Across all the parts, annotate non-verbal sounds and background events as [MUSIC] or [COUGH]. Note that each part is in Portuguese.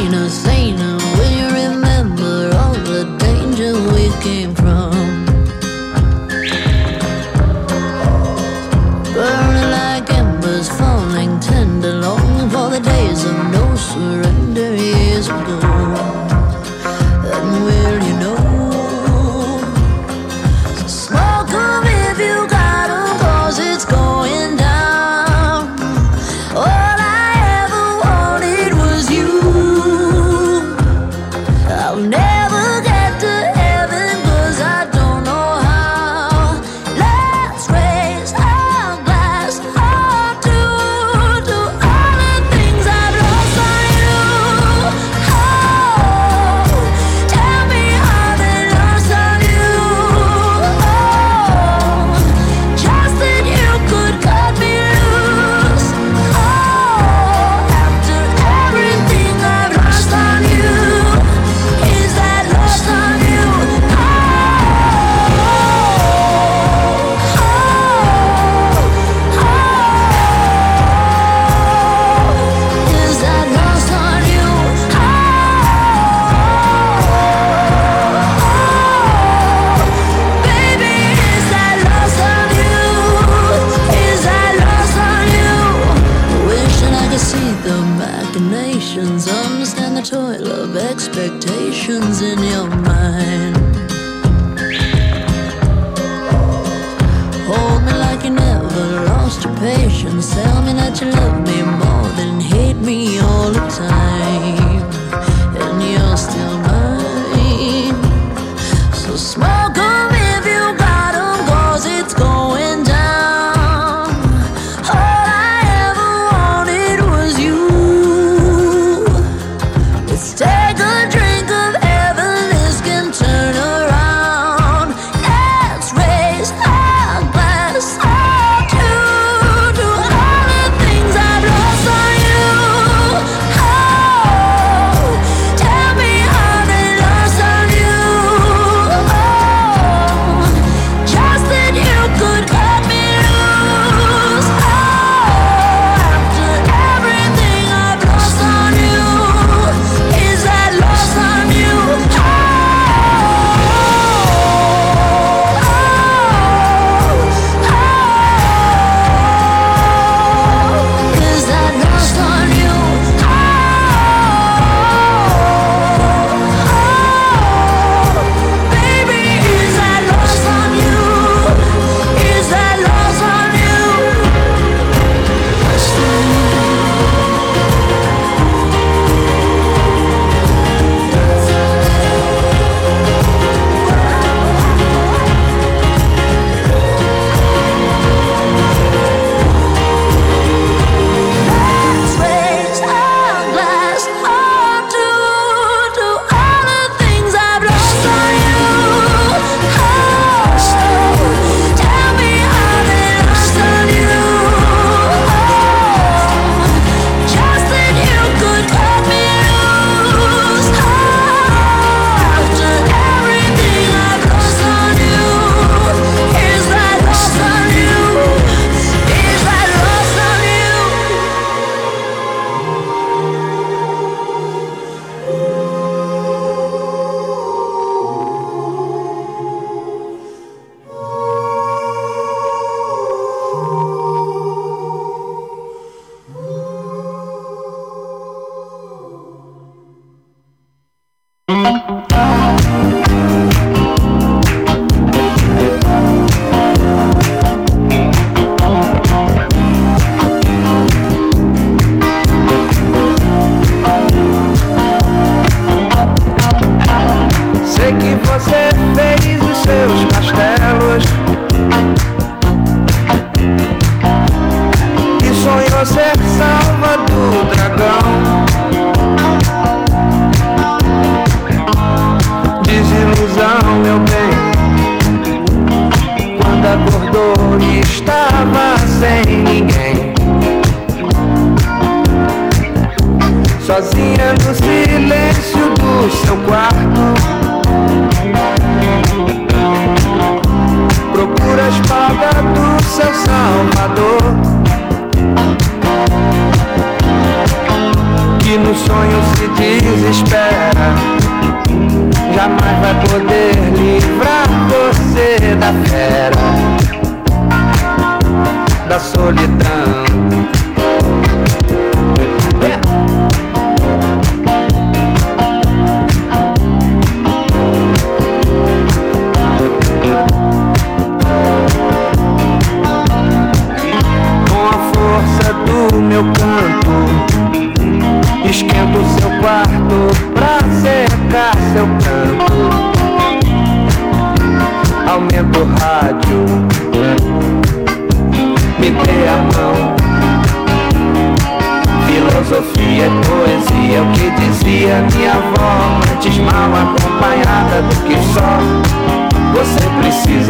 Zena, Zena.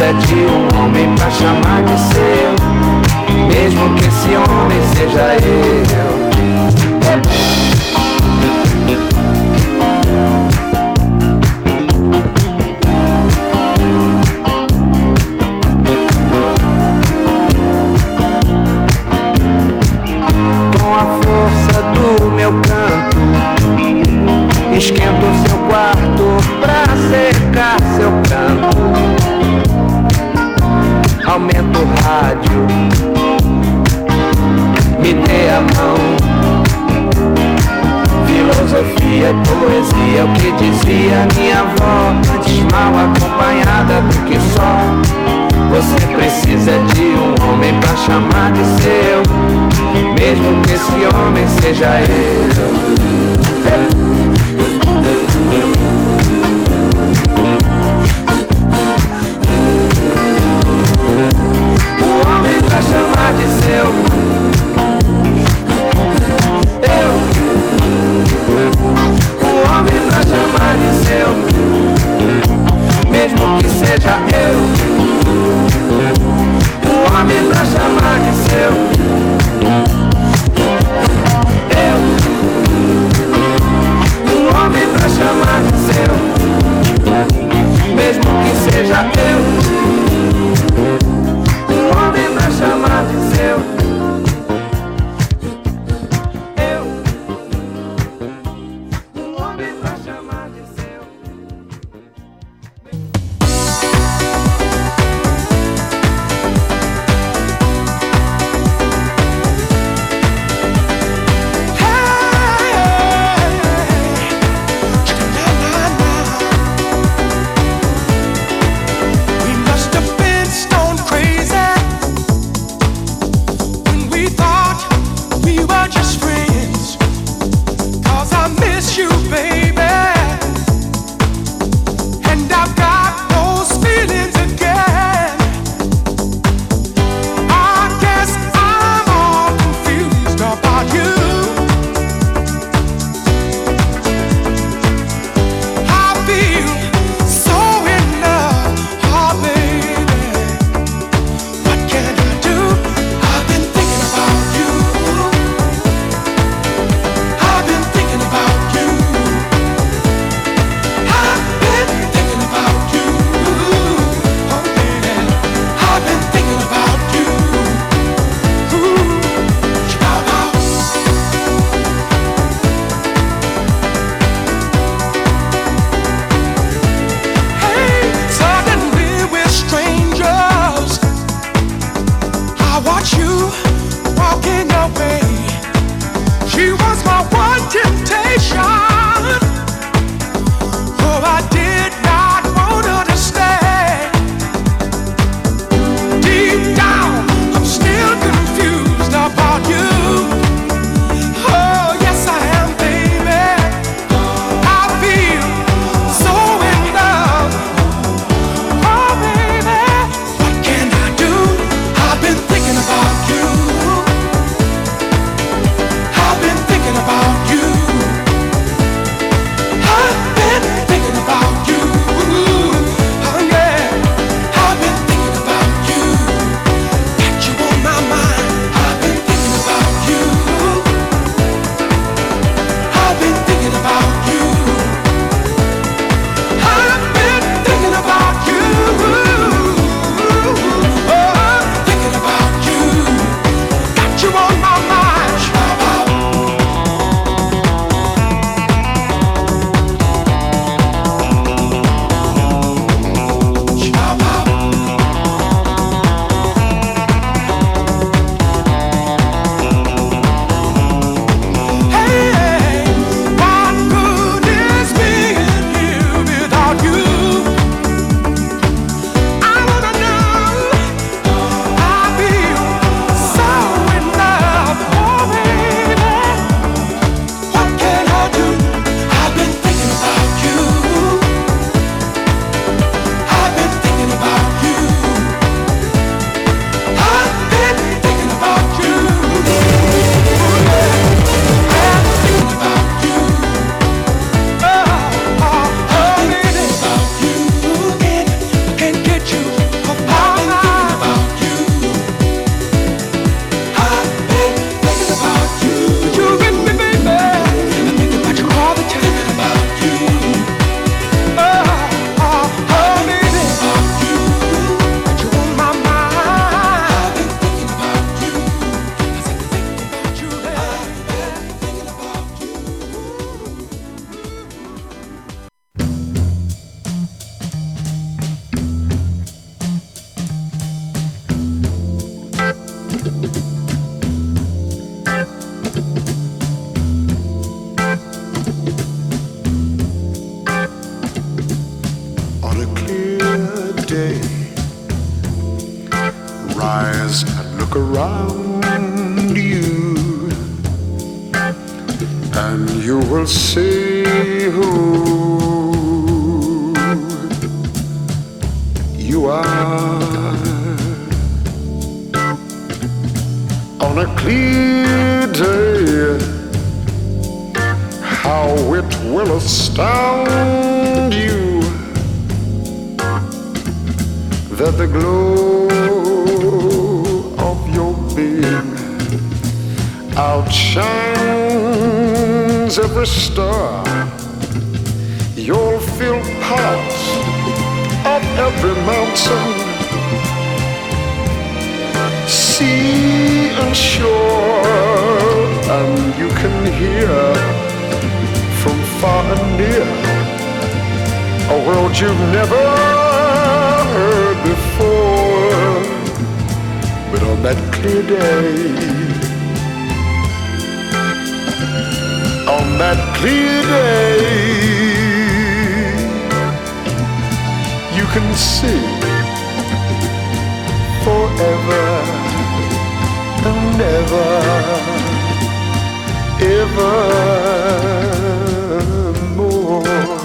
Precisa de um homem pra chamar de seu. Mesmo que esse homem seja eu you are. On a clear day, how it will astound you that the glow of your being outshines every star. You'll feel power every mountain, sea and shore, and you can hear from far and near a world you've never heard before. But on that clear day, on that clear day. can see forever and ever, evermore.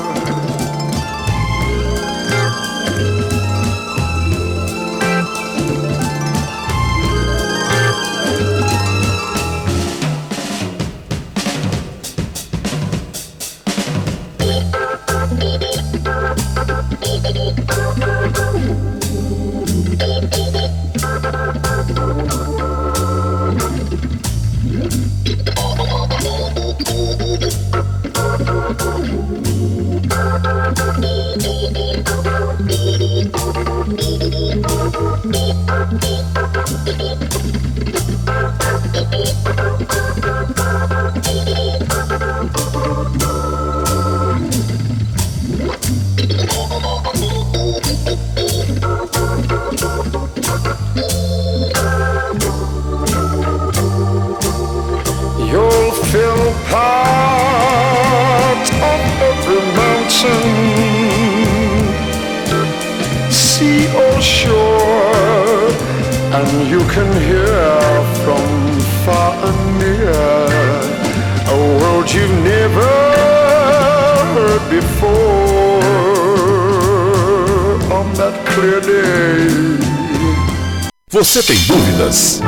Você tem dúvidas?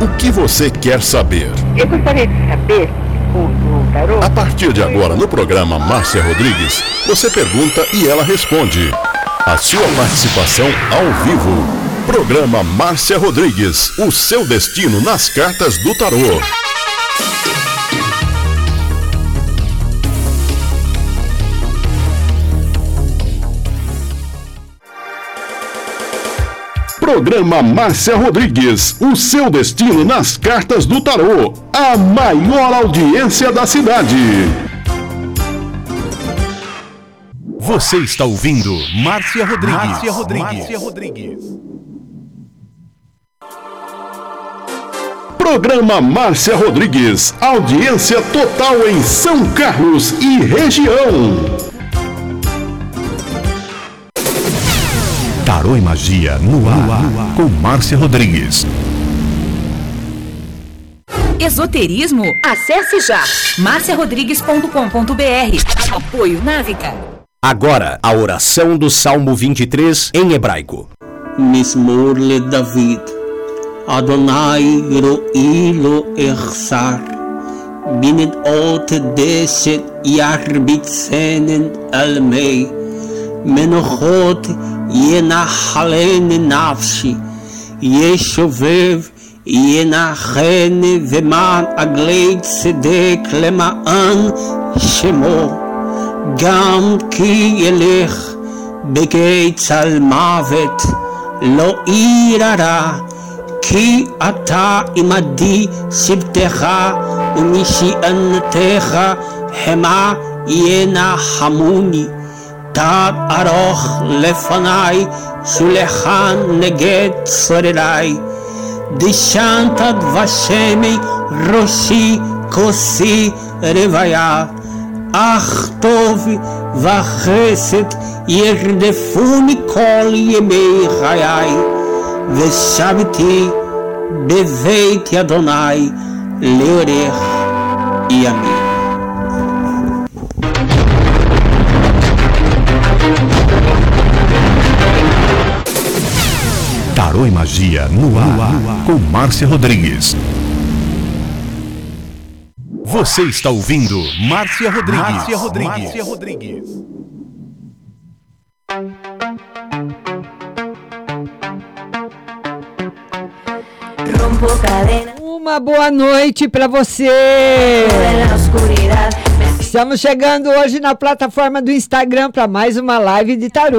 O que você quer saber? Eu gostaria de saber o, tarô. A partir de agora, no programa Márcia Rodrigues, você pergunta e ela responde. A sua participação ao vivo. Programa Márcia Rodrigues, o seu destino nas cartas do tarô. Programa Márcia Rodrigues, o seu destino nas cartas do tarô, a maior audiência da cidade. Você está ouvindo Márcia Rodrigues. Márcia Rodrigues. Márcia Rodrigues. Programa Márcia Rodrigues, audiência total em São Carlos e região. Tarô e Magia no ar, no ar, com Márcia Rodrigues. Esoterismo? Acesse já marciarodrigues.com.br. Apoio Návica. Agora, a oração do Salmo 23 em hebraico. Mismor le David. Adonai ro'ilo echsar. Binet ot deset yarbitzenen almei. מנוחות ינחלני נפשי, ישובב ינחני ומען עגלי צדק למען שמו, גם כי ילך בגיא צל מוות, לא ירא כי אתה עמדי שבטך ומשענתך המה ינחמוני. Tad aroch lefanai, shulechan neget sorerai. דשנת ושמי ראשי כוסי רוויה, אך טוב וחסד ירדפוני כל ימי חיי, Veshavti Beveit Adonai Leorer Yamin. Tarô e Magia no ar, no, ar, no ar, com Márcia Rodrigues. Você está ouvindo Márcia Rodrigues. Márcia Rodrigues. Márcia Rodrigues. Uma boa noite para você. Estamos chegando hoje na plataforma do Instagram para mais uma live de tarô.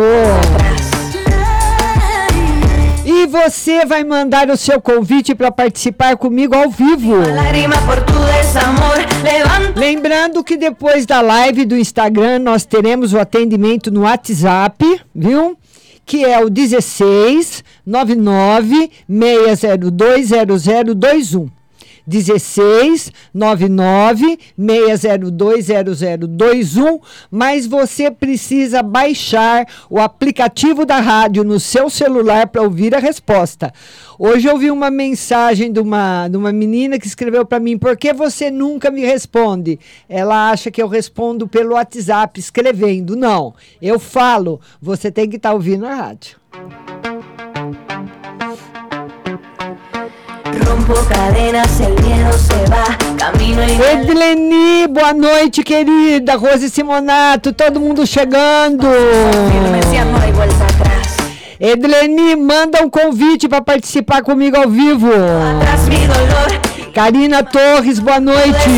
E você vai mandar o seu convite para participar comigo ao vivo. Lembrando que depois da live do Instagram nós teremos o atendimento no WhatsApp, viu? Que é o 16 99 602 0021. 16 99 602 0021, mas você precisa baixar o aplicativo da rádio no seu celular para ouvir a resposta. Hoje eu vi uma mensagem de uma, de uma menina que escreveu para mim: por que você nunca me responde? Ela acha que eu respondo pelo WhatsApp, escrevendo. Não, eu falo, você tem que estar tá ouvindo a rádio. Edleni, boa noite, querida. Rose Simonato, todo mundo chegando. Edleni, manda um convite para participar comigo ao vivo. Karina Torres, boa noite.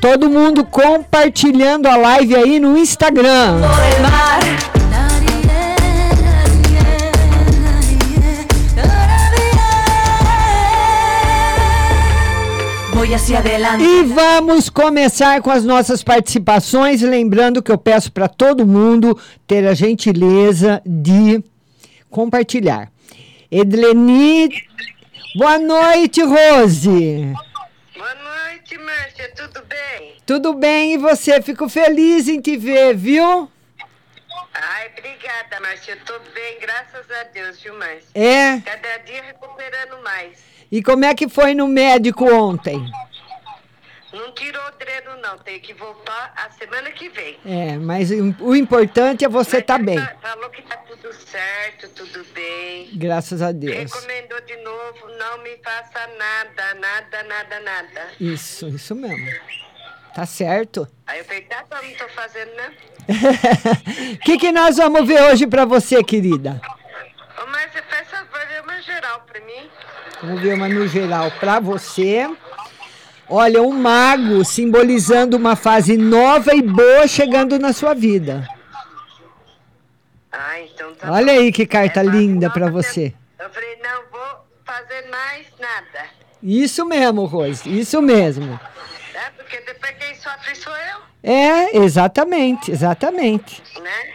Todo mundo compartilhando a live aí no Instagram. E vamos começar com as nossas participações, lembrando que eu peço para todo mundo ter a gentileza de compartilhar. Edleni, boa noite, Rose. Boa noite, Márcia, tudo bem? Tudo bem, e você? Fico feliz em te ver, viu? Ai, obrigada, Márcia. Eu tô bem, graças a Deus, viu, Márcia? É? Cada dia recuperando mais. E como é que foi no médico ontem? Não tirou o dreno, não. Tem que voltar a semana que vem. É, mas o importante é você estar tá bem. Falou que tá tudo certo, tudo bem. Graças a Deus. Recomendou de novo, não me faça nada, nada, nada, nada. Isso, isso mesmo. Tá certo. Aí eu falei, tá, não tô fazendo, né? O [LAUGHS] que, que nós vamos ver hoje pra você, querida? Ô, Márcia, faz geral pra mim. Vamos ver uma no geral para você. Olha, um mago simbolizando uma fase nova e boa chegando na sua vida. Ah, então tá Olha bom. aí que carta é linda para você. Eu falei, não vou fazer mais nada. Isso mesmo, Rose, isso mesmo. É, porque depois quem sofre sou eu. É, exatamente, exatamente. Né?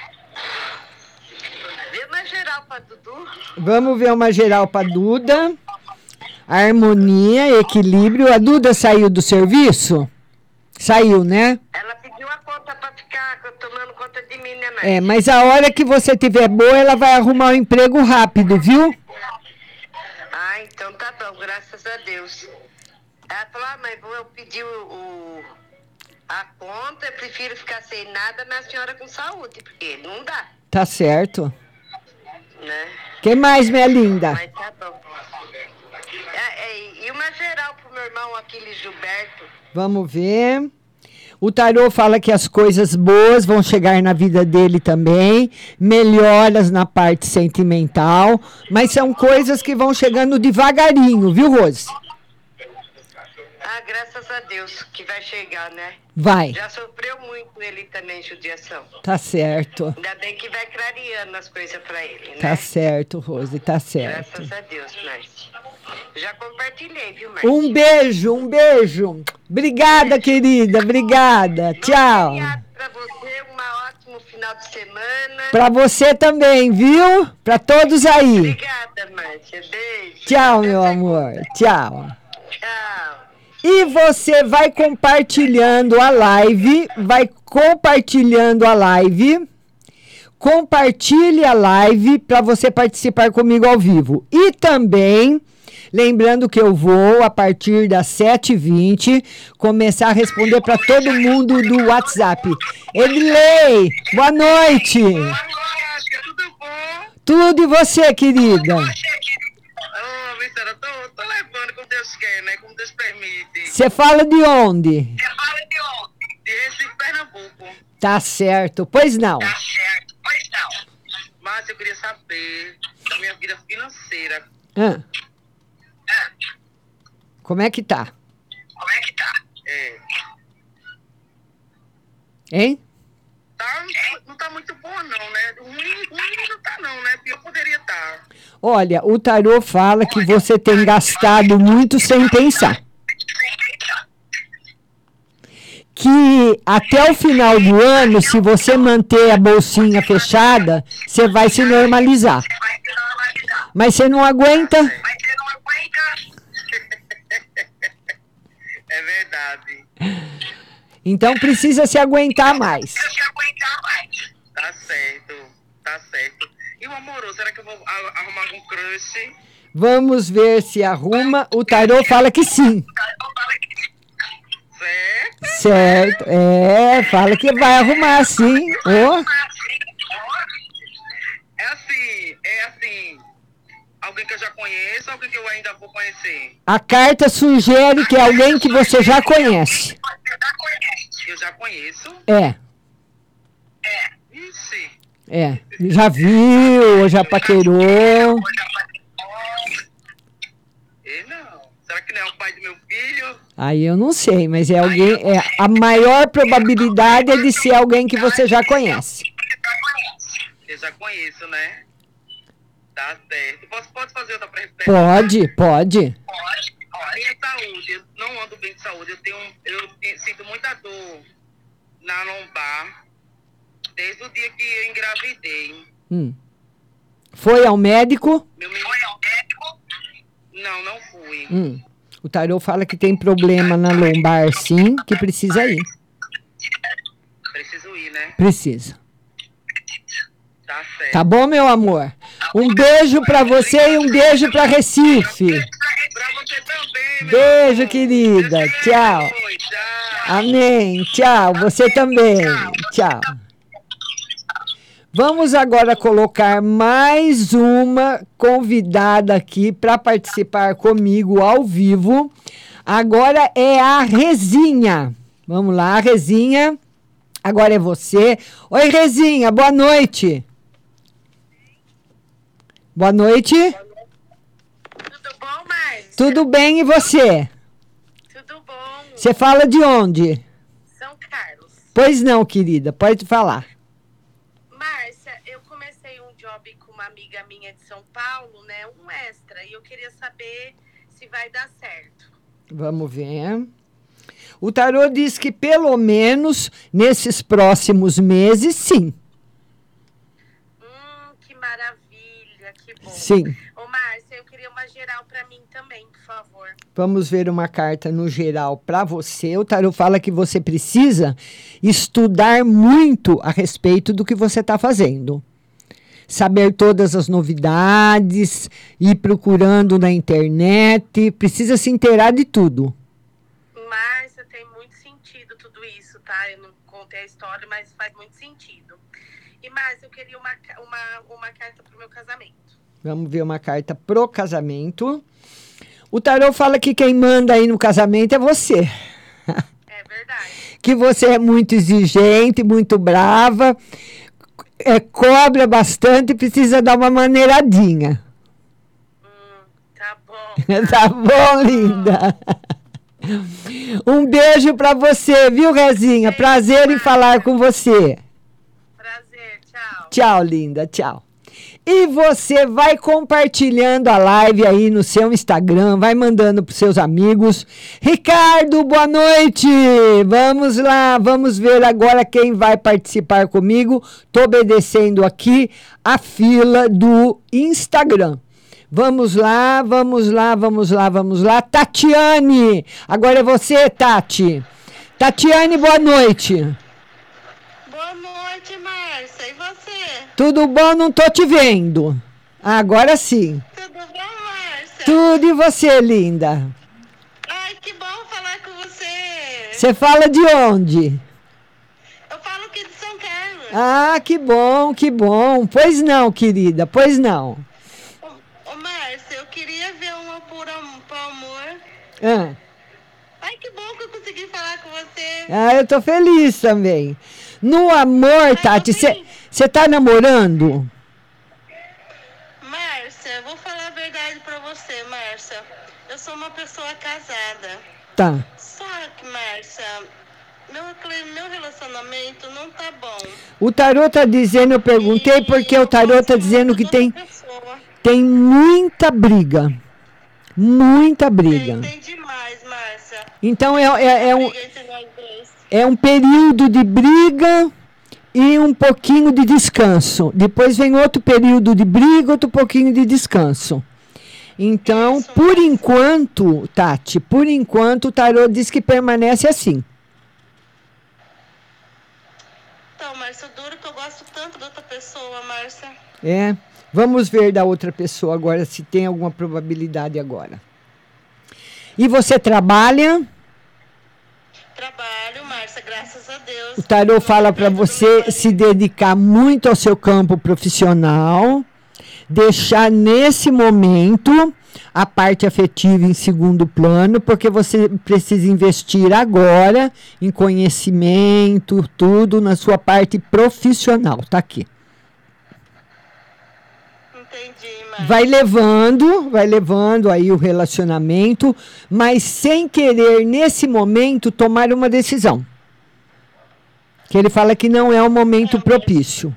Geral Dudu. Vamos ver uma geral para Duda harmonia, equilíbrio. A Duda saiu do serviço? Saiu, né? Ela pediu a conta para ficar tomando conta de mim, né, mãe? É, mas a hora que você tiver boa, ela vai arrumar um emprego rápido, viu? Ah, então tá bom, graças a Deus. Ela falou, ah, mãe, vou pedir o, o, a conta, eu prefiro ficar sem nada, mas a senhora com saúde, porque não dá. Tá certo. Né? Quem mais, minha linda? Mas tá bom. É, é, e uma geral pro meu irmão Aquiles Gilberto. Vamos ver. O tarô fala que as coisas boas vão chegar na vida dele também, melhoras na parte sentimental, mas são coisas que vão chegando devagarinho, viu, Rose? Ah, graças a Deus que vai chegar, né? Vai. Já sofreu muito ele também, judiação. Tá certo. Ainda bem que vai clareando as coisas pra ele, né? Tá certo, Rose, tá certo. Graças a Deus, Márcia. Já compartilhei, viu, Márcia? Um beijo, um beijo. Obrigada, querida, obrigada. Tchau. Pra você, um ótimo final final de semana. Pra você também, viu? Pra todos aí. Obrigada, Márcia. Beijo. Tchau, meu amor. Tchau. Tchau. E você vai compartilhando a live, vai compartilhando a live. Compartilhe a live para você participar comigo ao vivo. E também, lembrando que eu vou, a partir das 7h20, começar a responder para todo mundo do WhatsApp. Edley, boa noite. Tudo bom? Tudo e você, querida? Ô, Vicente, eu tô, tô levando como Deus permite. Você fala de onde? Você fala de onde? De Recife, Pernambuco. Tá certo. Pois não. Tá certo. Pois não. Mas eu queria saber da minha vida financeira. Ah. Como é que tá? Como é que tá? É. Hein? Tá, não tá muito boa, não, né? Ruim, ruim não tá, não, né? Pior poderia estar. Olha, o tarô fala que você tem gastado muito sem pensar. Que até o final do ano, se você manter a bolsinha fechada, você vai se normalizar. Mas você não aguenta? É verdade. Então precisa se aguentar mais. Tá certo, tá certo. E o amoroso, será que eu vou arrumar algum crush? Vamos ver se arruma. O tarô fala que sim. Certo? Certo. É, fala que vai arrumar sim. Ó. É assim, é assim. Alguém que eu já conheço, alguém que eu ainda vou conhecer. A carta sugere que é alguém que você já conhece. Eu já conheço. É. é. Já viu, já paquerou. E não. Será que não é o pai do meu filho? Aí eu não sei, mas é alguém. É, a maior probabilidade é de ser alguém que você já conhece. Eu já conheço, né? Tá certo. Posso, pode fazer outra pergunta? Pode, pode. A minha saúde, eu não ando bem de saúde. Eu tenho, eu sinto muita dor na lombar desde o dia que eu engravidei. Hum. Foi ao médico? Meu menino... Foi ao médico? Não, não fui. Hum. O tarô fala que tem problema na lombar, sim, que precisa ir. Preciso ir, né? Precisa. Tá certo. Tá bom, meu amor? Um beijo pra você e um beijo pra Recife. Pra você também, Beijo, querida. Tchau. Amém. Tchau. Você também. Tchau. Vamos agora colocar mais uma convidada aqui para participar comigo ao vivo. Agora é a Rezinha. Vamos lá, Rezinha. Agora é você. Oi, Rezinha, boa noite. Boa noite. Tudo bom, Márcia? Tudo bem e você? Tudo bom. Você fala de onde? São Carlos. Pois não, querida, pode falar. Márcia, eu comecei um job com uma amiga minha de São Paulo, né? Um extra. E eu queria saber se vai dar certo. Vamos ver. O tarô diz que pelo menos nesses próximos meses, sim. Hum, que maravilha, que bom. Sim. Ô, Márcia, eu queria uma geral pra mim também, por favor. Vamos ver uma carta no geral para você. O tarô fala que você precisa estudar muito a respeito do que você está fazendo. Saber todas as novidades, ir procurando na internet, precisa se inteirar de tudo. Márcia, tem muito sentido tudo isso, tá? Eu não contei a história, mas faz muito sentido. E, Márcia, eu queria uma, uma, uma carta pro meu casamento. Vamos ver uma carta pro casamento. O tarô fala que quem manda aí no casamento é você. É verdade. [LAUGHS] que você é muito exigente, muito brava, é, cobra bastante e precisa dar uma maneiradinha. Tá bom. [LAUGHS] tá bom, linda? Um beijo pra você, viu, Rezinha? Prazer em falar com você. Prazer, tchau. Tchau, linda, tchau. E você vai compartilhando a live aí no seu Instagram, vai mandando para seus amigos. Ricardo, boa noite! Vamos lá, vamos ver agora quem vai participar comigo. Tô obedecendo aqui a fila do Instagram. Vamos lá, vamos lá, vamos lá, vamos lá. Tatiane, agora é você, Tati. Tatiane, boa noite. Boa noite, Márcia. E você? Tudo bom? Não tô te vendo. Agora sim. Tudo bom, Márcia? Tudo e você, linda? Ai, que bom falar com você. Você fala de onde? Eu falo aqui de São Carlos. Ah, que bom, que bom. Pois não, querida, pois não. Ô, ô Márcia, eu queria ver uma por, am por amor. Ah. Ai, que bom que eu consegui falar com você. Ah, eu tô feliz também. No amor, Tati, você tá namorando? Márcia, vou falar a verdade pra você, Márcia. Eu sou uma pessoa casada. Tá. Só que, Márcia, meu, meu relacionamento não tá bom. O tarô tá dizendo, eu perguntei porque o tarô tá dizendo que tem, tem muita briga. Muita briga. Tem, tem demais, Márcia. Então é, é, é um, é um período de briga e um pouquinho de descanso. Depois vem outro período de briga, outro pouquinho de descanso. Então, por enquanto, Tati, por enquanto o tarô diz que permanece assim. Então, Márcia, duro que eu gosto tanto da outra pessoa, Márcia. É. Vamos ver da outra pessoa agora se tem alguma probabilidade agora. E você trabalha? Graças a Deus. O tarô fala para você se dedicar muito ao seu campo profissional, deixar nesse momento a parte afetiva em segundo plano, porque você precisa investir agora em conhecimento, tudo na sua parte profissional. Tá aqui. vai levando, vai levando aí o relacionamento, mas sem querer nesse momento tomar uma decisão. Que ele fala que não é o momento é, propício.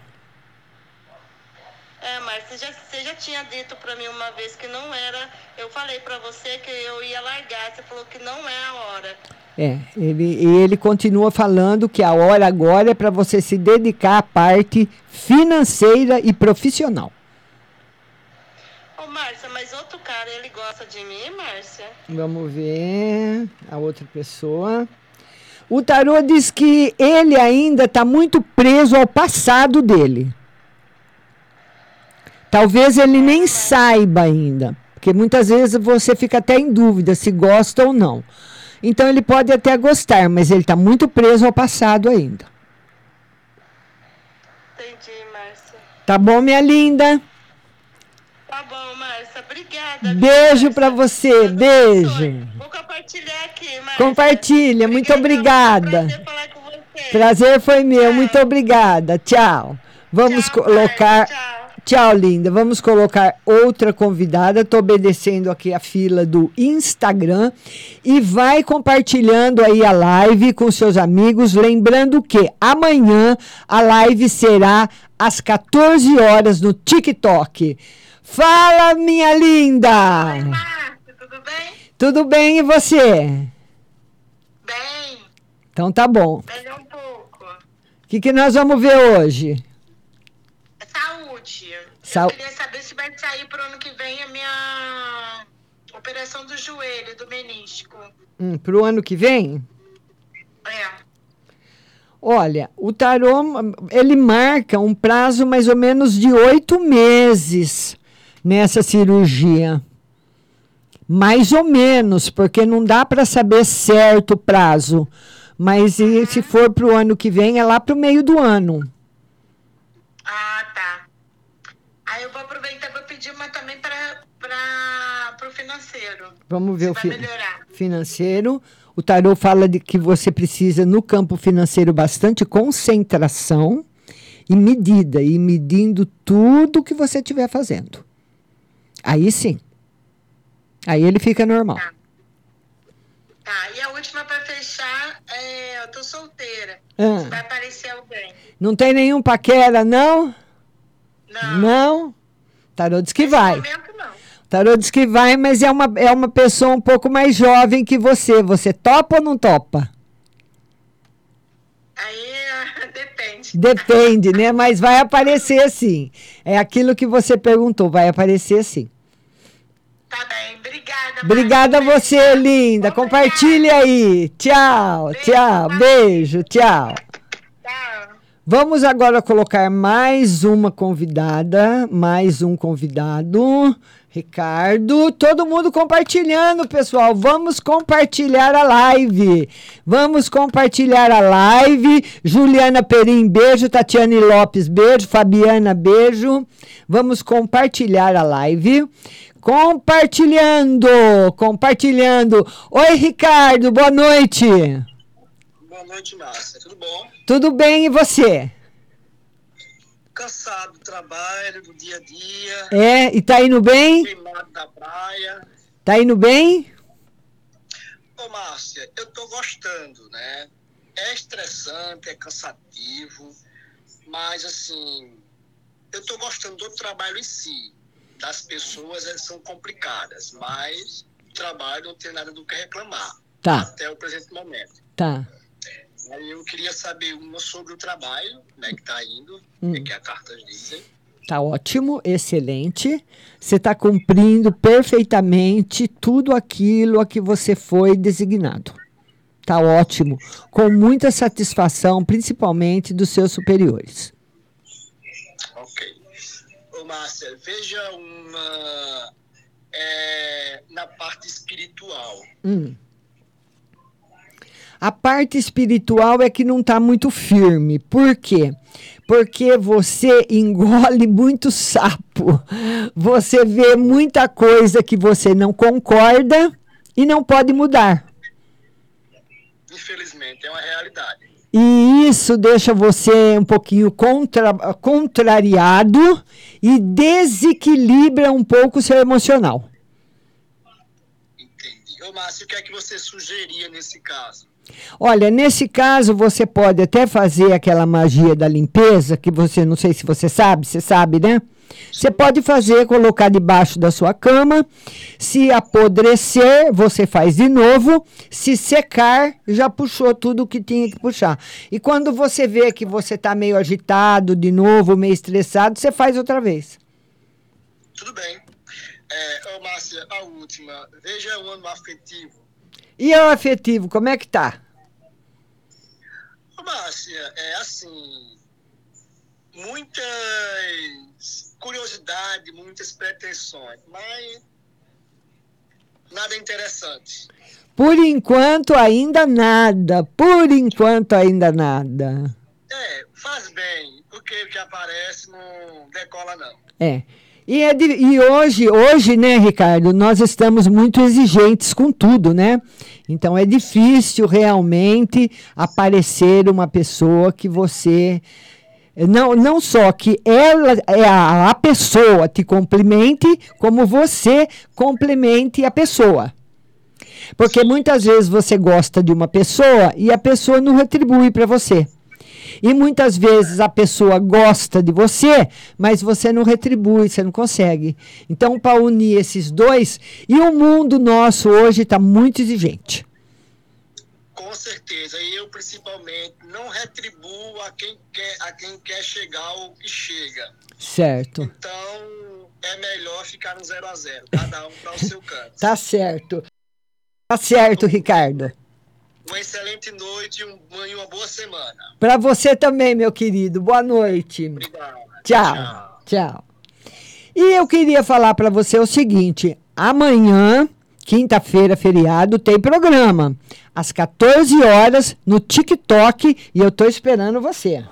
É, mas você já, você já tinha dito para mim uma vez que não era. Eu falei para você que eu ia largar, você falou que não é a hora. É, ele, ele continua falando que a hora agora é para você se dedicar à parte financeira e profissional. Márcia, mas outro cara, ele gosta de mim, Márcia? Vamos ver a outra pessoa. O tarô diz que ele ainda está muito preso ao passado dele. Talvez ele nem saiba ainda, porque muitas vezes você fica até em dúvida se gosta ou não. Então ele pode até gostar, mas ele está muito preso ao passado ainda. Entendi, Márcia. Tá bom, minha linda? Tá bom, Márcia. Obrigada. Beijo para você. Beijo. Vou compartilhar aqui, Márcia. Compartilha. Muito obrigada. Prazer falar com você. Prazer foi meu. Tchau. Muito obrigada. Tchau. Vamos tchau, colocar. Tchau. Tchau, linda. Vamos colocar outra convidada. Estou obedecendo aqui a fila do Instagram. E vai compartilhando aí a live com seus amigos. Lembrando que amanhã a live será às 14 horas no TikTok. Fala, minha linda! Oi, Márcia, tudo bem? Tudo bem e você? Bem. Então tá bom. Melhor um pouco. O que, que nós vamos ver hoje? Saúde. Sa Eu queria saber se vai sair pro ano que vem a minha operação do joelho, do menisco. Hum, pro ano que vem? É. Olha, o tarô ele marca um prazo mais ou menos de oito meses nessa cirurgia. Mais ou menos, porque não dá para saber certo o prazo. Mas e, se for para o ano que vem, é lá para o meio do ano. Ah, tá. Aí eu vou aproveitar para pedir uma também para o financeiro. Vamos ver o fi financeiro. O tarô fala de que você precisa, no campo financeiro, bastante concentração e medida, e medindo tudo que você estiver fazendo. Aí sim. Aí ele fica normal. Tá. tá. E a última para fechar, é, eu tô solteira. Ah. Vai aparecer alguém. Não tem nenhum paquera, não? Não. Não? Tarô diz que vai. Tarô diz que vai, mas é uma, é uma pessoa um pouco mais jovem que você. Você topa ou não topa? Aí [LAUGHS] depende. Depende, né? Mas vai aparecer sim. É aquilo que você perguntou, vai aparecer sim. Tá bem, obrigada. A você, linda. Compartilhe aí. Tchau, tchau. Beijo, tchau. Vamos agora colocar mais uma convidada, mais um convidado. Ricardo, todo mundo compartilhando, pessoal. Vamos compartilhar a live. Vamos compartilhar a live. Juliana Perim, beijo. Tatiane Lopes, beijo. Fabiana, beijo. Vamos compartilhar a live. Compartilhando, compartilhando. Oi, Ricardo, boa noite. Boa noite, Márcia. Tudo bom? Tudo bem e você? Cansado do trabalho, do dia a dia. É, e tá indo bem? Queimado da praia. Tá indo bem? Ô, Márcia, eu tô gostando, né? É estressante, é cansativo, mas assim, eu tô gostando do trabalho em si. Das pessoas, são complicadas, mas o trabalho não tem nada do que reclamar. Tá. Até o presente momento. Tá. Aí eu queria saber uma sobre o trabalho, né, que tá indo, Hum. o que a carta dizem. Tá ótimo, excelente. Você está cumprindo perfeitamente tudo aquilo a que você foi designado. Tá ótimo, com muita satisfação, principalmente dos seus superiores. Ok. Ô, Márcia, veja uma. é, na parte espiritual. Hum. A parte espiritual é que não está muito firme. Por quê? Porque você [LAUGHS] engole muito sapo. Você vê muita coisa que você não concorda e não pode mudar. Infelizmente, é uma realidade. E isso deixa você um pouquinho contra, contrariado e desequilibra um pouco o seu emocional. Entendi. Ô, Márcia, o que é que você sugeria nesse caso? Olha, nesse caso você pode até fazer aquela magia da limpeza, que você não sei se você sabe, você sabe, né? Você pode fazer, colocar debaixo da sua cama. Se apodrecer, você faz de novo. Se secar, já puxou tudo o que tinha que puxar. E quando você vê que você está meio agitado de novo, meio estressado, você faz outra vez. Tudo bem. É, ô, Márcia, a última. Veja o ano afetivo. E o afetivo, como é que tá? Ô, Márcia, é assim. Muitas curiosidades, muitas pretensões, mas nada interessante. Por enquanto, ainda nada. Por enquanto, ainda nada. É, faz bem, porque o que aparece não decola, não. É. E, é de- e hoje, hoje, né, Ricardo, nós estamos muito exigentes com tudo, né? Então é difícil realmente aparecer uma pessoa que você. Não, não só que ela é a, a pessoa te complemente, como você complemente a pessoa. Porque muitas vezes você gosta de uma pessoa e a pessoa não retribui para você. E muitas vezes a pessoa gosta de você, mas você não retribui, você não consegue. Então, para unir esses dois, e o mundo nosso hoje está muito exigente. Com certeza. E eu, principalmente, não retribuo a quem quer, a quem quer chegar ou que chega. Certo. Então, é melhor ficar no zero a zero, cada um para o seu canto. [LAUGHS] Tá certo. Tá certo, Ricardo. Uma excelente noite e um- e uma boa semana. Para você também, meu querido. Boa noite. Tchau. Tchau. E eu queria falar para você o seguinte: amanhã, quinta-feira, feriado, tem programa. Às 14 horas no TikTok e eu tô esperando você.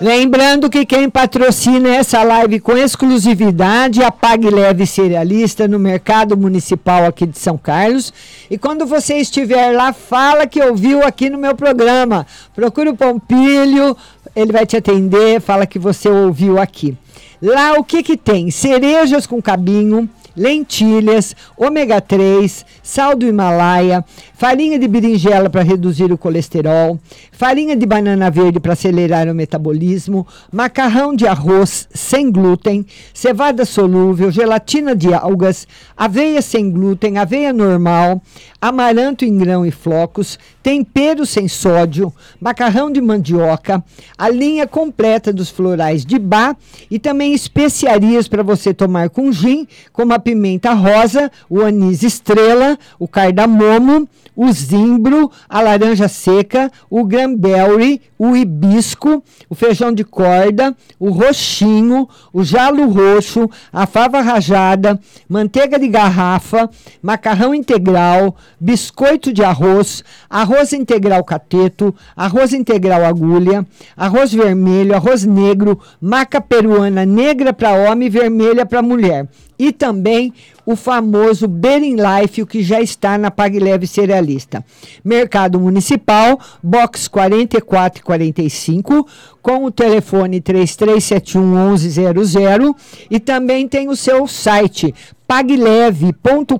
Lembrando que quem patrocina essa live com exclusividade é a Pague Leve Cerealista no Mercado Municipal aqui de São Carlos. E quando você estiver lá, fala que ouviu aqui no meu programa. Procure o Pompilho, ele vai te atender, fala que você ouviu aqui. Lá o que que tem? Cerejas com cabinho, lentilhas, ômega 3, sal do Himalaia, farinha de berinjela para reduzir o colesterol, farinha de banana verde para acelerar o metabolismo, macarrão de arroz sem glúten, cevada solúvel, gelatina de algas, aveia sem glúten, aveia normal, amaranto em grão e flocos, tempero sem sódio, macarrão de mandioca, a linha completa dos florais de Bá e também especiarias para você tomar com gin, como a pimenta rosa, o anis estrela, o cardamomo, o zimbro, a laranja seca, o granberry, o hibisco, o feijão de corda, o roxinho, o jalo roxo, a fava rajada, manteiga de garrafa, macarrão integral, biscoito de arroz, arroz integral cateto, arroz integral agulha, arroz vermelho, arroz negro, maca peruana negra para homem e vermelha para mulher. E também o famoso Bering Life, o que já está na PagLeve Cerealista. Mercado Municipal, box 44 e 45, com o telefone 3371 1100 e também tem o seu site pagleve.com.br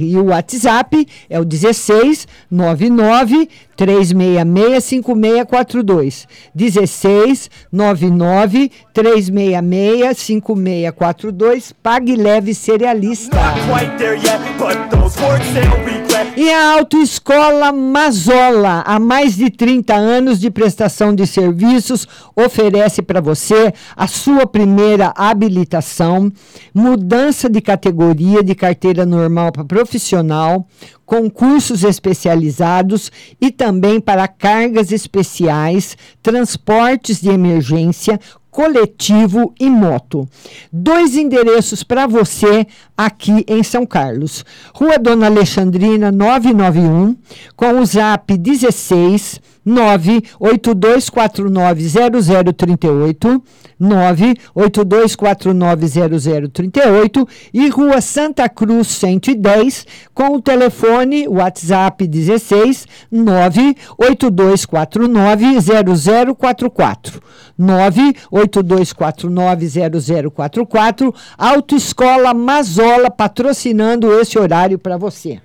e o WhatsApp é o 16 99 366 5642. 16 99 366 5642. Pague leve cerealista. E a Autoescola Mazola, há mais de 30 anos de prestação de serviços, oferece para você a sua primeira habilitação, mudança de categoria de carteira normal para profissional, concursos especializados e também para cargas especiais, transportes de emergência, coletivo e moto. Dois endereços para você aqui em São Carlos. Rua Dona Alexandrina 991, com o zap 16 982490038, 982490038 e Rua Santa Cruz 110, com o telefone WhatsApp 16 982490044. 982490044. Autoescola Mazola patrocinando esse horário para você.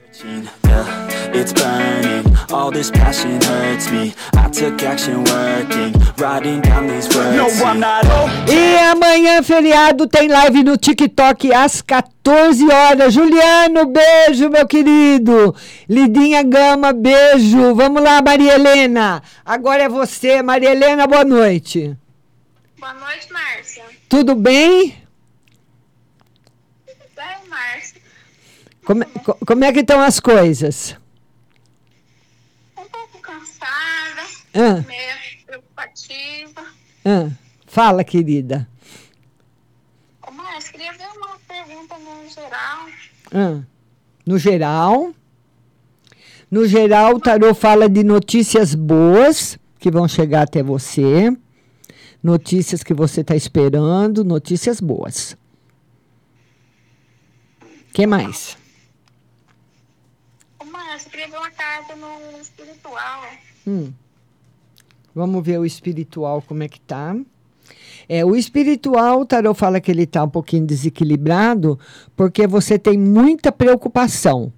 It's burning, all this passion hurts me. I took action working, writing down these words. No, I'm not E amanhã, feriado, tem live no TikTok às 14 horas. Juliano, beijo, meu querido. Lidinha Gama, beijo. Vamos lá, Maria Helena. Agora é você. Maria Helena, boa noite. Boa noite, Márcia. Tudo bem? Tudo bem, Márcia. Como, como é que estão as coisas? Ah. meio preocupativa. Ah. Fala, querida. Ô, Márcia, queria ver uma pergunta no geral. Ah. No geral? No geral, o tarô fala de notícias boas que vão chegar até você, notícias que você está esperando, notícias boas. que mais? Ô, Márcia, queria ver uma carta no espiritual. Hum. Vamos ver o espiritual como é que tá. É, o espiritual, o fala que ele está um pouquinho desequilibrado, porque você tem muita preocupação.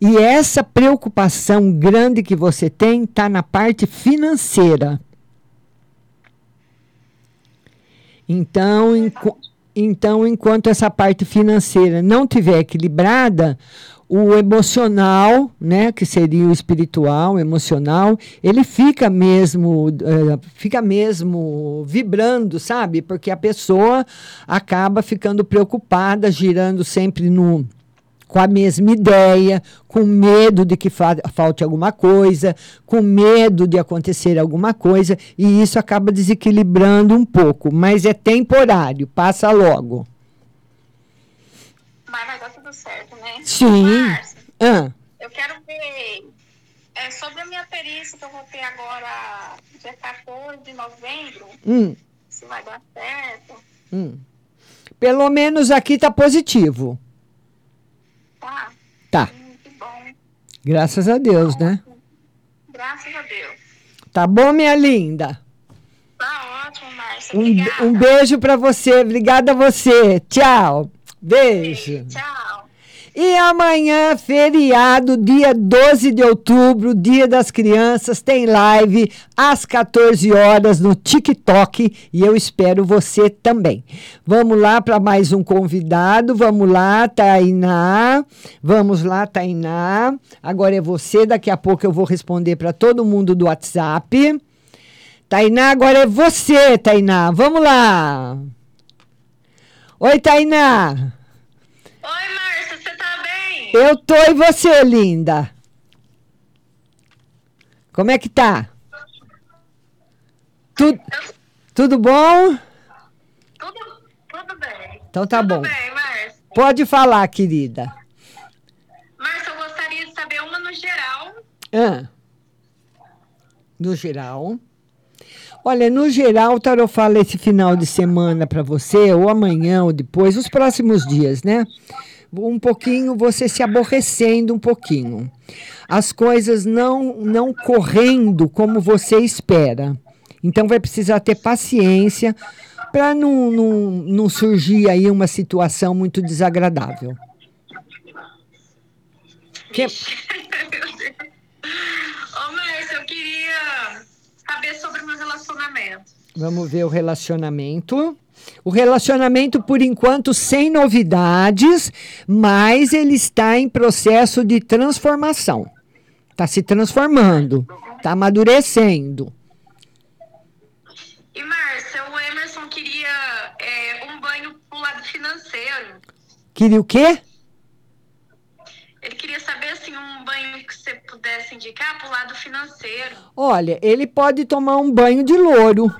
E essa preocupação grande que você tem está na parte financeira. Então, enqu então, enquanto essa parte financeira não tiver equilibrada, o emocional, né, que seria o espiritual, emocional, ele fica mesmo, uh, fica mesmo vibrando, sabe? Porque a pessoa acaba ficando preocupada, girando sempre no com a mesma ideia, com medo de que fa falte alguma coisa, com medo de acontecer alguma coisa, e isso acaba desequilibrando um pouco, mas é temporário, passa logo. Mas vai dar tudo certo, né? Sim. Márcia, ah. Eu quero ver é, sobre a minha perícia que eu vou ter agora, dia 14 de novembro. Hum. Se vai dar certo. Hum. Pelo menos aqui tá positivo. Tá. Tá. Hum, que bom. Graças a Deus, tá né? Graças a Deus. Tá bom, minha linda? Tá ótimo, Márcia. Um, um beijo para você. Obrigada a você. Tchau. Beijo. Tchau. E amanhã, feriado, dia 12 de outubro, Dia das Crianças, tem live às 14 horas no TikTok e eu espero você também. Vamos lá para mais um convidado. Vamos lá, Tainá. Vamos lá, Tainá. Agora é você, daqui a pouco eu vou responder para todo mundo do WhatsApp. Tainá, agora é você, Tainá. Vamos lá. Oi, Tainá. Oi, Márcia, você tá bem? Eu tô e você, linda? Como é que tá? Tu, tudo bom? Tudo, tudo bem. Então tá tudo bom. bem, Márcia. Pode falar, querida. Márcia, eu gostaria de saber uma no geral. Ah, no geral. Olha, no geral, o Tarot fala esse final de semana para você, ou amanhã, ou depois, os próximos dias, né? Um pouquinho, você se aborrecendo um pouquinho. As coisas não, não correndo como você espera. Então, vai precisar ter paciência para não, não, não surgir aí uma situação muito desagradável. Que- Ô, Márcia, eu queria saber sobre o meu relacionamento. Vamos ver o relacionamento. O relacionamento, por enquanto, sem novidades, mas ele está em processo de transformação. Está se transformando, está amadurecendo. E, Márcia, o Emerson queria é, um banho pro lado financeiro. Queria o quê? Ele queria saber, assim, um banho que você pudesse indicar pro lado financeiro. Olha, ele pode tomar um banho de louro.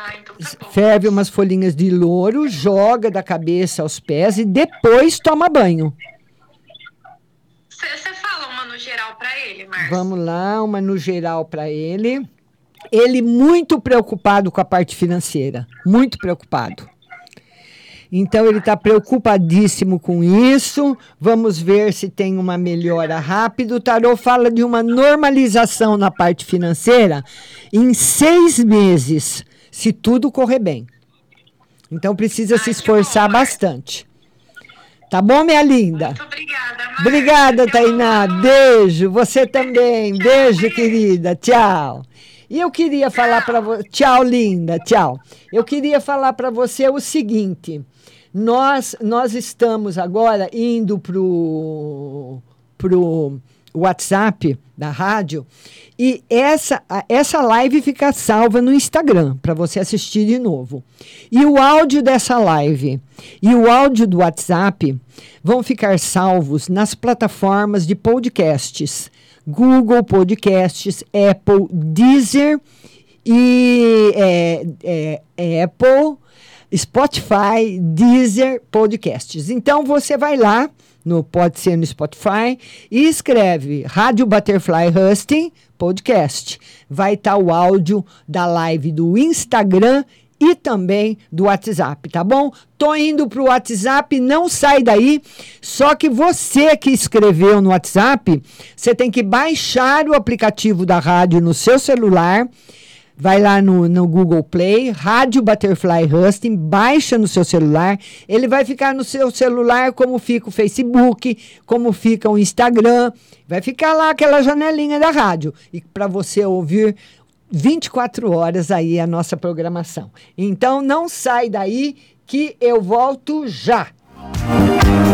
Ah, então tá. Ferve umas folhinhas de louro, joga da cabeça aos pés e depois toma banho. Você fala uma no geral pra ele, Márcia? Vamos lá, uma no geral para ele. Ele muito preocupado com a parte financeira, muito preocupado. Então ele está preocupadíssimo com isso. Vamos ver se tem uma melhora rápida. O Tarô fala de uma normalização na parte financeira em seis meses, se tudo correr bem. Então precisa se esforçar bastante. Tá bom, minha linda? Muito obrigada, Márcia. Obrigada, Tainá. Beijo. Você também. Beijo, querida. Tchau. E eu queria falar para você. Tchau, linda. Tchau. Eu queria falar para você o seguinte. Nós, nós estamos agora indo pro pro WhatsApp da rádio e essa, essa live fica salva no Instagram para você assistir de novo. E o áudio dessa live e o áudio do WhatsApp vão ficar salvos nas plataformas de podcasts. Google Podcasts, Apple, Deezer e é, é, é Apple, Spotify, Deezer, Podcasts. Então você vai lá, no, pode ser no Spotify, e escreve Rádio Butterfly Husting Podcast. Vai estar o áudio da live do Instagram e também do WhatsApp, tá bom? Tô indo pro WhatsApp, não sai daí. Só que você que escreveu no WhatsApp, você tem que baixar o aplicativo da rádio no seu celular. Vai lá no, no Google Play, Rádio Butterfly Husting, baixa no seu celular. Ele vai ficar no seu celular como fica o Facebook, como fica o Instagram. Vai ficar lá aquela janelinha da rádio. E para você ouvir 24 horas aí a nossa programação. Então não sai daí que eu volto já. Sei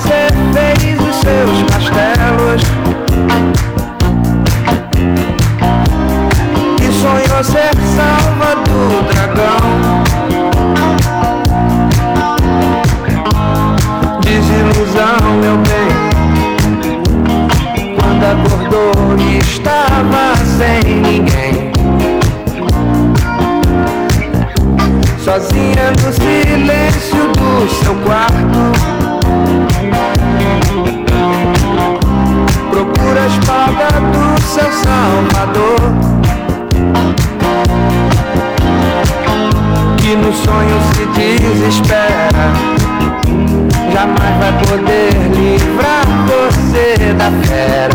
você fez os seus castelos. E sonhou ser salva do dragão. Desilusão, meu bem. Quando acordou e estava sem ninguém. Sozinha no silêncio do seu quarto No sonho se desespera jamais vai poder livrar você da fera,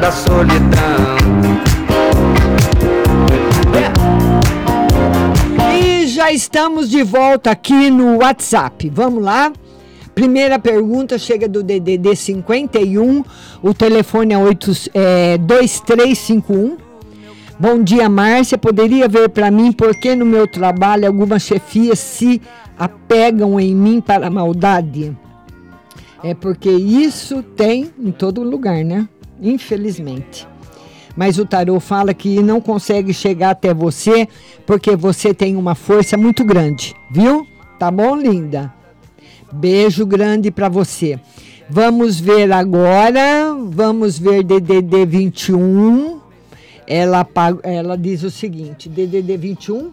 da solidão. E já estamos de volta aqui no WhatsApp. Vamos lá? Primeira pergunta chega do DDD 51, o telefone é, 8, é 2351. Bom dia, Márcia. Poderia ver para mim por que no meu trabalho algumas chefias se apegam em mim para maldade? É porque isso tem em todo lugar, né? Infelizmente. Mas o tarô fala que não consegue chegar até você porque você tem uma força muito grande, viu? Tá bom, linda? Beijo grande para você. Vamos ver agora, vamos ver DDD 21. Ela, ela diz o seguinte: DDD 21,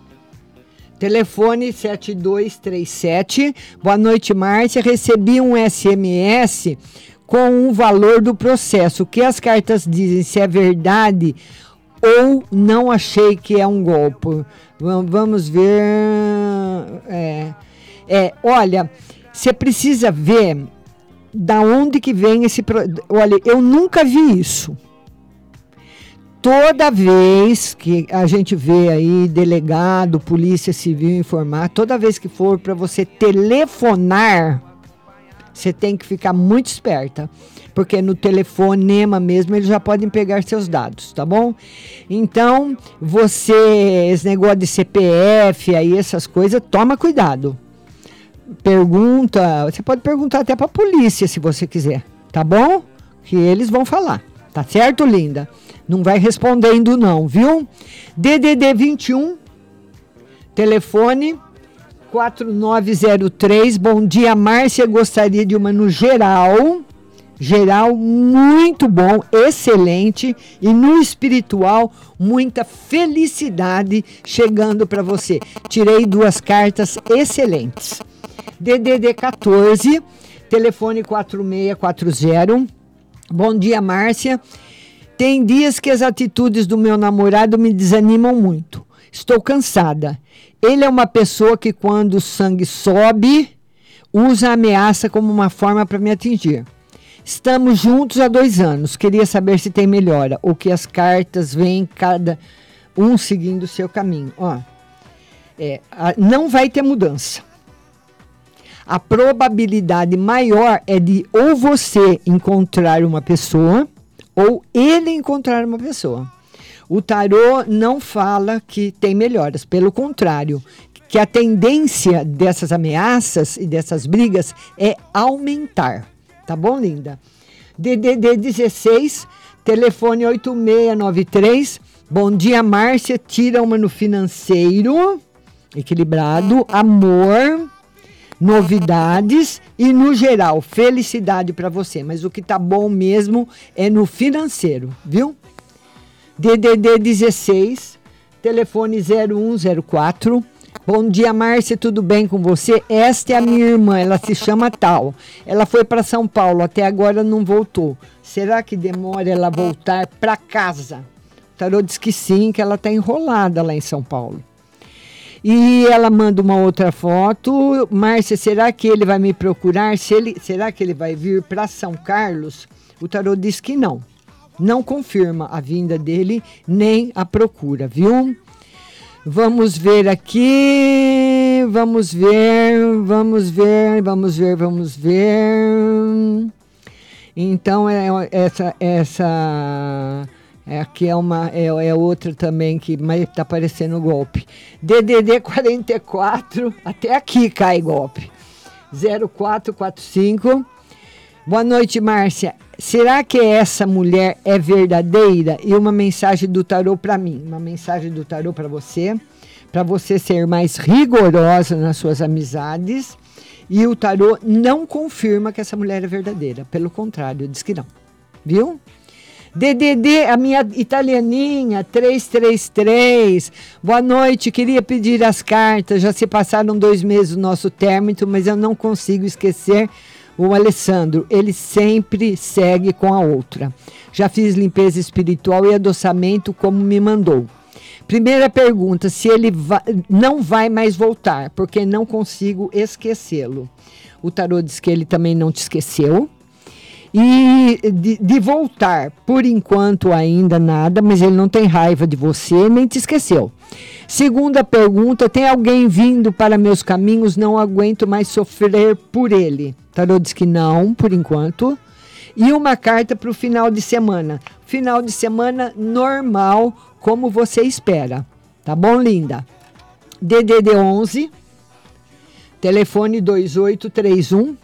telefone 7237. Boa noite, Márcia. Recebi um SMS com o valor do processo. O que as cartas dizem? Se é verdade ou não achei que é um golpe. Vamos ver. É, é olha. Você precisa ver da onde que vem esse. Olha, eu nunca vi isso. Toda vez que a gente vê aí delegado, polícia civil informar, toda vez que for para você telefonar, você tem que ficar muito esperta, porque no telefonema mesmo eles já podem pegar seus dados, tá bom? Então, você, esse negócio de CPF aí, essas coisas, toma cuidado pergunta, você pode perguntar até para a polícia se você quiser, tá bom? Que eles vão falar. Tá certo, linda? Não vai respondendo não, viu? DDD 21 telefone 4903. Bom dia, Márcia. Gostaria de uma no geral. Geral muito bom, excelente e no espiritual muita felicidade chegando para você. Tirei duas cartas excelentes. DDD 14, telefone 4640. Bom dia, Márcia. Tem dias que as atitudes do meu namorado me desanimam muito. Estou cansada. Ele é uma pessoa que, quando o sangue sobe, usa a ameaça como uma forma para me atingir. Estamos juntos há dois anos. Queria saber se tem melhora ou que as cartas vêm cada um seguindo o seu caminho. Ó, é, não vai ter mudança a probabilidade maior é de ou você encontrar uma pessoa ou ele encontrar uma pessoa. O tarô não fala que tem melhoras, pelo contrário, que a tendência dessas ameaças e dessas brigas é aumentar. Tá bom, linda? DDD 16, telefone 8693. Bom dia, Márcia. Tira uma no financeiro, equilibrado, amor novidades e no geral, felicidade para você. Mas o que tá bom mesmo é no financeiro, viu? DDD 16, telefone 0104. Bom dia, Márcia, tudo bem com você? Esta é a minha irmã, ela se chama Tal. Ela foi para São Paulo, até agora não voltou. Será que demora ela voltar para casa? O tarô diz que sim, que ela está enrolada lá em São Paulo. E ela manda uma outra foto. Márcia, será que ele vai me procurar? Se ele, será que ele vai vir para São Carlos? O tarô diz que não. Não confirma a vinda dele, nem a procura, viu? Vamos ver aqui. Vamos ver, vamos ver, vamos ver, vamos ver. Então, é essa essa é, aqui é uma é, é outra também que mas tá parecendo golpe. DDD 44, até aqui cai golpe. 0445. Boa noite, Márcia. Será que essa mulher é verdadeira? E uma mensagem do tarô para mim, uma mensagem do tarô para você, para você ser mais rigorosa nas suas amizades. E o tarô não confirma que essa mulher é verdadeira, pelo contrário, diz que não. Viu? DDD, a minha italianinha, 333. Boa noite, queria pedir as cartas. Já se passaram dois meses do nosso término, mas eu não consigo esquecer o Alessandro. Ele sempre segue com a outra. Já fiz limpeza espiritual e adoçamento como me mandou. Primeira pergunta: se ele va não vai mais voltar, porque não consigo esquecê-lo. O tarô diz que ele também não te esqueceu. E de, de, voltar, por enquanto ainda nada, mas ele não tem raiva de você nem te esqueceu. Segunda pergunta: tem alguém vindo para meus caminhos? Não aguento mais sofrer por ele. Tarô diz que não, por enquanto. E uma carta para o final de semana. Final de semana normal, como você espera. Tá bom, linda? DDD 11, telefone 2831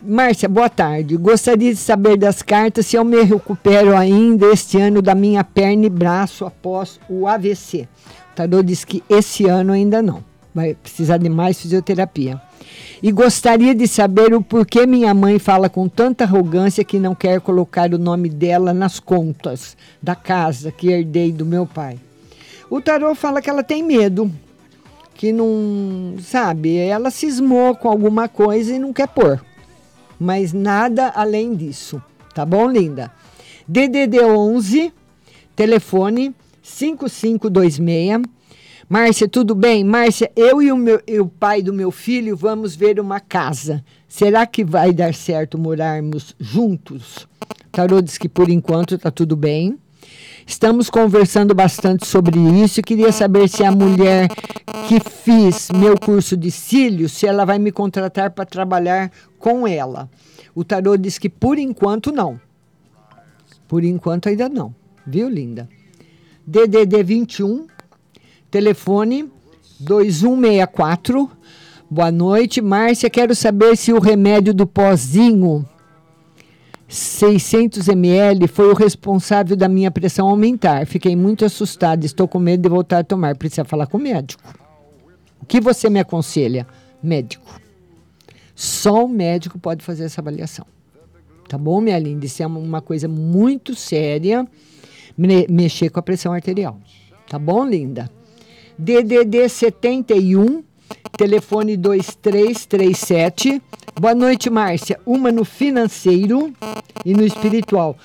Márcia, boa tarde. Gostaria de saber das cartas se eu me recupero ainda este ano da minha perna e braço após o AVC. O tarô diz que esse ano ainda não. Vai precisar de mais fisioterapia. E gostaria de saber o porquê minha mãe fala com tanta arrogância que não quer colocar o nome dela nas contas da casa que herdei do meu pai. O tarô fala que ela tem medo, que não, sabe, ela cismou com alguma coisa e não quer pôr mas nada além disso. Tá bom, linda? DDD 11, telefone 5526. Márcia, tudo bem? Márcia, eu e o, meu, e o pai do meu filho vamos ver uma casa. Será que vai dar certo morarmos juntos? Tarô diz que por enquanto está tudo bem. Estamos conversando bastante sobre isso. Queria saber se a mulher que fiz meu curso de cílios, se ela vai me contratar para trabalhar com ela. O tarô diz que por enquanto não. Por enquanto ainda não. Viu, linda? DDD 21, telefone 2164. Boa noite, Márcia. Quero saber se o remédio do pozinho 600 ml foi o responsável da minha pressão aumentar. Fiquei muito assustada, estou com medo de voltar a tomar. Precisa falar com o médico. O que você me aconselha? Médico. Só o médico pode fazer essa avaliação. Tá bom, minha linda? Isso é uma coisa muito séria, me mexer com a pressão arterial. Tá bom, linda? DDD 71 telefone 2337. Boa noite, Márcia. Uma no financeiro e no espiritual.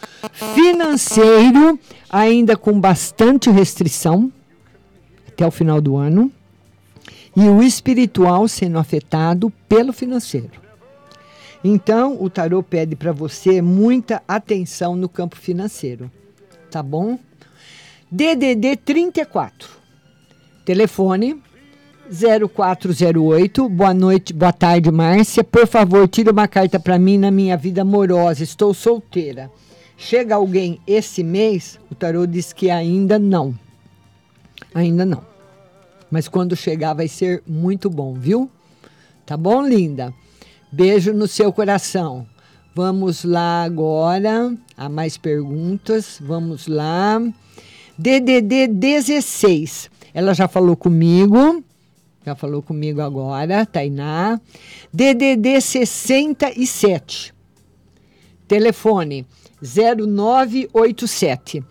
Financeiro, ainda com bastante restrição, até o final do ano. E o espiritual sendo afetado pelo financeiro. Então, o tarô pede para você muita atenção no campo financeiro. Tá bom? DDD 34. Telefone 0408. Boa noite, boa tarde, Márcia. Por favor, tire uma carta para mim na minha vida amorosa. Estou solteira. Chega alguém esse mês? O tarô diz que ainda não. Ainda não. Mas quando chegar vai ser muito bom, viu? Tá bom, linda? Beijo no seu coração. Vamos lá agora. Há mais perguntas. Vamos lá. DDD 16. Ela já falou comigo. Já falou comigo agora, Tainá. DDD 67. Telefone 0987.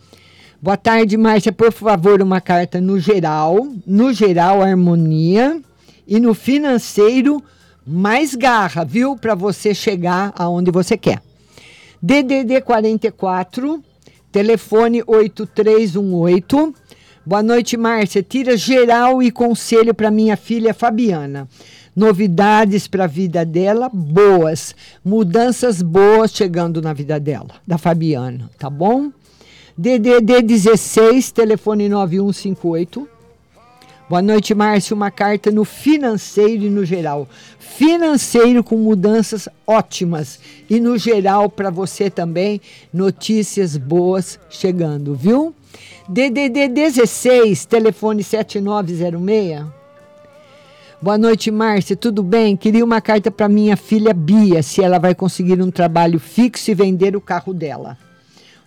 Boa tarde, Márcia. Por favor, uma carta no geral, no geral harmonia e no financeiro mais garra, viu? Para você chegar aonde você quer. DDD 44, telefone 8318. Boa noite, Márcia. Tira geral e conselho para minha filha Fabiana. Novidades para a vida dela, boas. Mudanças boas chegando na vida dela, da Fabiana, tá bom? DDD 16, telefone 9158. Boa noite, Márcia. Uma carta no financeiro e no geral. Financeiro com mudanças ótimas. E no geral, para você também, notícias boas chegando, viu? DDD 16, telefone 7906. Boa noite, Márcia. Tudo bem? Queria uma carta para minha filha Bia, se ela vai conseguir um trabalho fixo e vender o carro dela.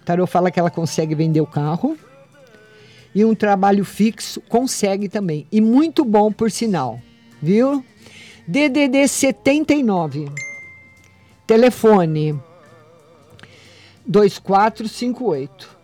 O tarô fala que ela consegue vender o carro. E um trabalho fixo consegue também. E muito bom, por sinal. Viu? DDD 79. Telefone 2458.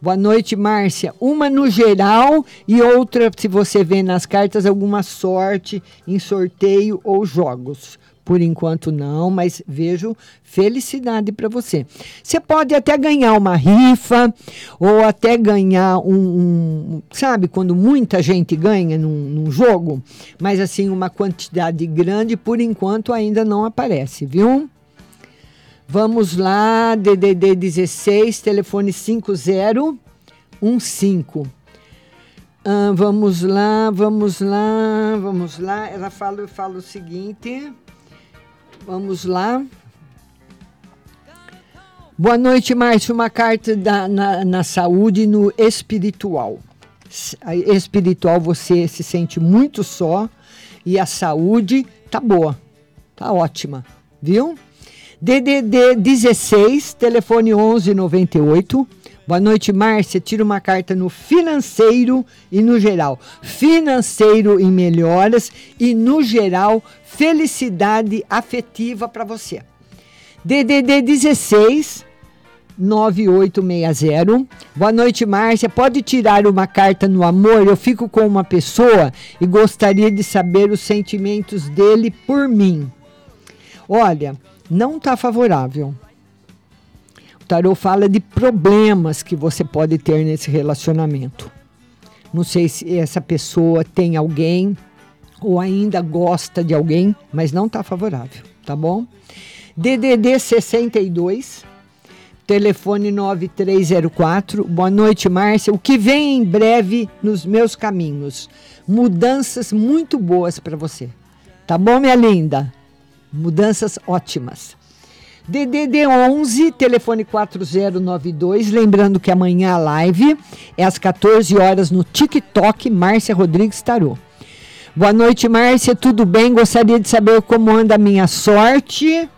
Boa noite, Márcia. Uma no geral e outra, se você vê nas cartas, alguma sorte em sorteio ou jogos. Por enquanto não, mas vejo felicidade para você. Você pode até ganhar uma rifa ou até ganhar um, um sabe, quando muita gente ganha num, num, jogo, mas assim uma quantidade grande por enquanto ainda não aparece, viu? Vamos lá, DDD 16, telefone 5015. Ah, vamos lá, vamos lá, vamos lá. Ela fala, fala o seguinte. Vamos lá. Boa noite, Márcio. Uma carta da, na, na saúde no espiritual. Espiritual, você se sente muito só e a saúde tá boa, tá ótima, viu? DDD 16, telefone 1198. Boa noite, Márcia. Tira uma carta no financeiro e no geral. Financeiro em melhoras e no geral felicidade afetiva para você. DDD 16 9860. Boa noite, Márcia. Pode tirar uma carta no amor? Eu fico com uma pessoa e gostaria de saber os sentimentos dele por mim. Olha, não está favorável. Tarô fala de problemas que você pode ter nesse relacionamento. Não sei se essa pessoa tem alguém ou ainda gosta de alguém, mas não está favorável, tá bom? DDD 62, telefone 9304. Boa noite, Márcia. O que vem em breve nos meus caminhos? Mudanças muito boas para você. Tá bom, minha linda? Mudanças ótimas. DDD 11, telefone 4092. Lembrando que amanhã a live é às 14 horas no TikTok, Márcia Rodrigues Tarô. Boa noite, Márcia. Tudo bem? Gostaria de saber como anda a minha sorte.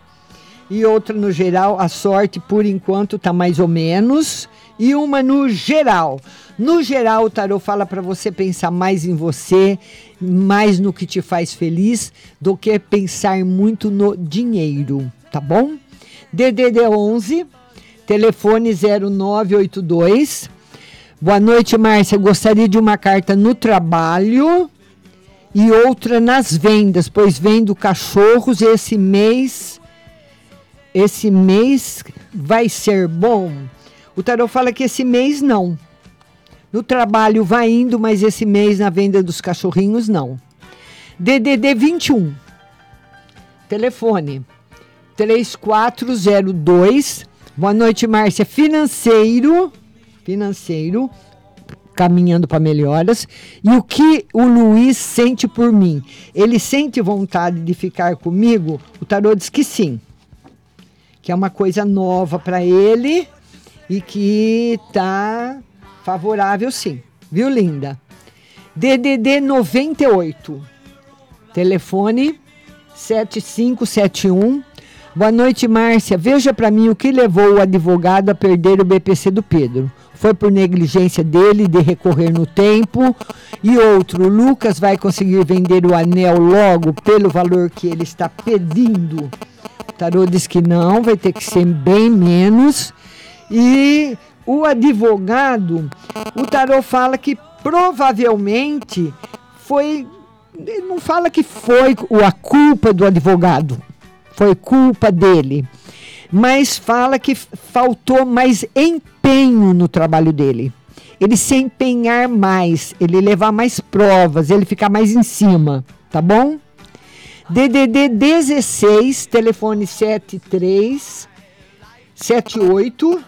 E outra no geral, a sorte por enquanto está mais ou menos. E uma no geral. No geral, o tarô fala para você pensar mais em você, mais no que te faz feliz, do que pensar muito no dinheiro, tá bom? DDD 11, telefone 0982. Boa noite, Márcia. Gostaria de uma carta no trabalho e outra nas vendas, pois vendo cachorros esse mês. Esse mês vai ser bom. O tarot fala que esse mês não. No trabalho vai indo, mas esse mês na venda dos cachorrinhos não. DDD 21. Telefone 3402. Boa noite, Márcia. Financeiro, financeiro, caminhando para melhoras. E o que o Luiz sente por mim? Ele sente vontade de ficar comigo? O tarô diz que sim. Que é uma coisa nova para ele e que tá favorável sim. Viu, linda? DDD 98. Telefone 7571 Boa noite, Márcia. Veja para mim o que levou o advogado a perder o BPC do Pedro. Foi por negligência dele de recorrer no tempo. E outro, Lucas vai conseguir vender o anel logo pelo valor que ele está pedindo. O tarô diz que não, vai ter que ser bem menos. E o advogado, o tarô fala que provavelmente foi. Ele não fala que foi a culpa do advogado foi culpa dele. Mas fala que faltou mais empenho no trabalho dele. Ele se empenhar mais, ele levar mais provas, ele ficar mais em cima, tá bom? DDD 16, telefone 73 78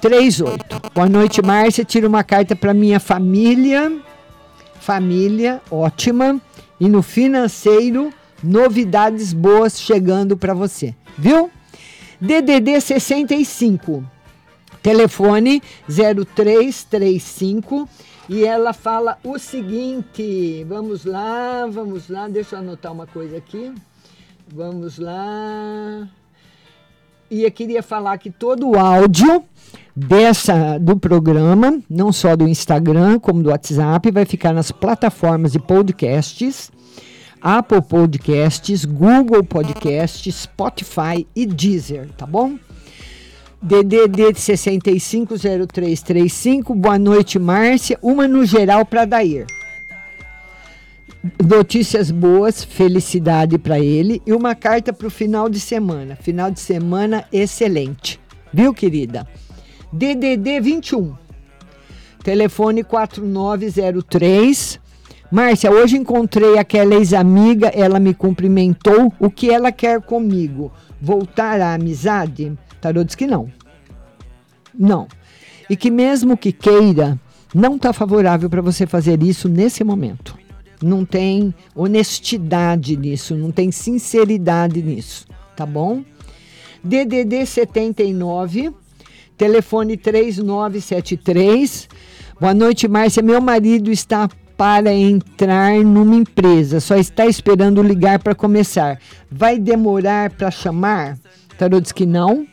38. Boa noite, Márcia. Tira uma carta para minha família. Família, ótima. E no financeiro, novidades boas chegando para você, viu? DDD 65, telefone 0335 e ela fala o seguinte: vamos lá, vamos lá, deixa eu anotar uma coisa aqui. Vamos lá. E eu queria falar que todo o áudio dessa do programa, não só do Instagram, como do WhatsApp, vai ficar nas plataformas de podcasts Apple Podcasts, Google Podcasts, Spotify e Deezer, tá bom? DDD de 650335. Boa noite, Márcia. Uma no geral para Dair. notícias boas, felicidade para ele e uma carta para o final de semana. Final de semana excelente. Viu, querida? DDD 21. Telefone 4903. Márcia, hoje encontrei aquela ex-amiga, ela me cumprimentou. O que ela quer comigo? Voltar à amizade? Tarô diz que não. Não. E que mesmo que queira, não está favorável para você fazer isso nesse momento. Não tem honestidade nisso, não tem sinceridade nisso, tá bom? DDD 79, telefone 3973. Boa noite, Márcia. Meu marido está para entrar numa empresa, só está esperando ligar para começar. Vai demorar para chamar? Tarô diz que não.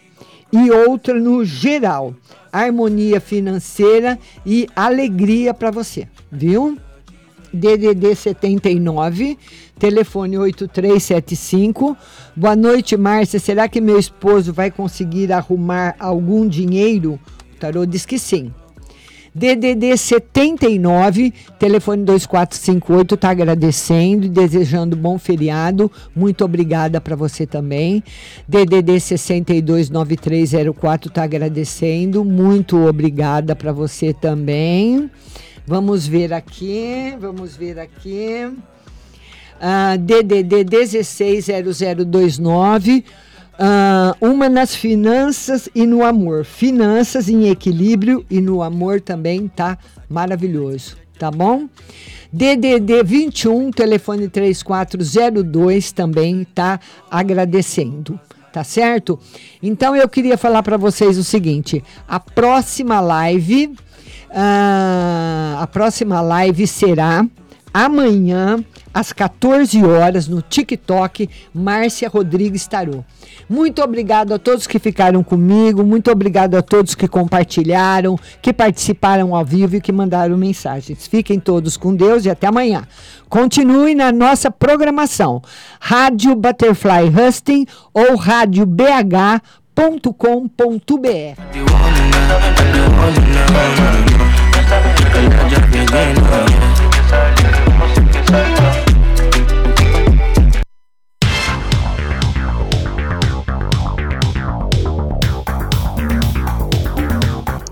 E outra no geral harmonia financeira e alegria para você, viu? DDD 79, telefone 8375. Boa noite, Márcia. Será que meu esposo vai conseguir arrumar algum dinheiro? O tarô diz que sim. DDD 79, telefone 2458, está agradecendo e desejando bom feriado. Muito obrigada para você também. DDD 629304 está agradecendo. Muito obrigada para você também. Vamos ver aqui, vamos ver aqui. Uh, DDD 160029 Uh, uma nas finanças e no amor. Finanças em equilíbrio e no amor também tá maravilhoso, tá bom? DDD 21, telefone 3402 também tá agradecendo, tá certo? Então eu queria falar para vocês o seguinte: a próxima live, uh, a próxima live será amanhã às 14 horas no TikTok Márcia Rodrigues Tarô. Muito obrigado a todos que ficaram comigo, muito obrigado a todos que compartilharam, que participaram ao vivo e que mandaram mensagens. Fiquem todos com Deus e até amanhã. Continue na nossa programação. Rádio Butterfly Husting ou rádio bh.com.br.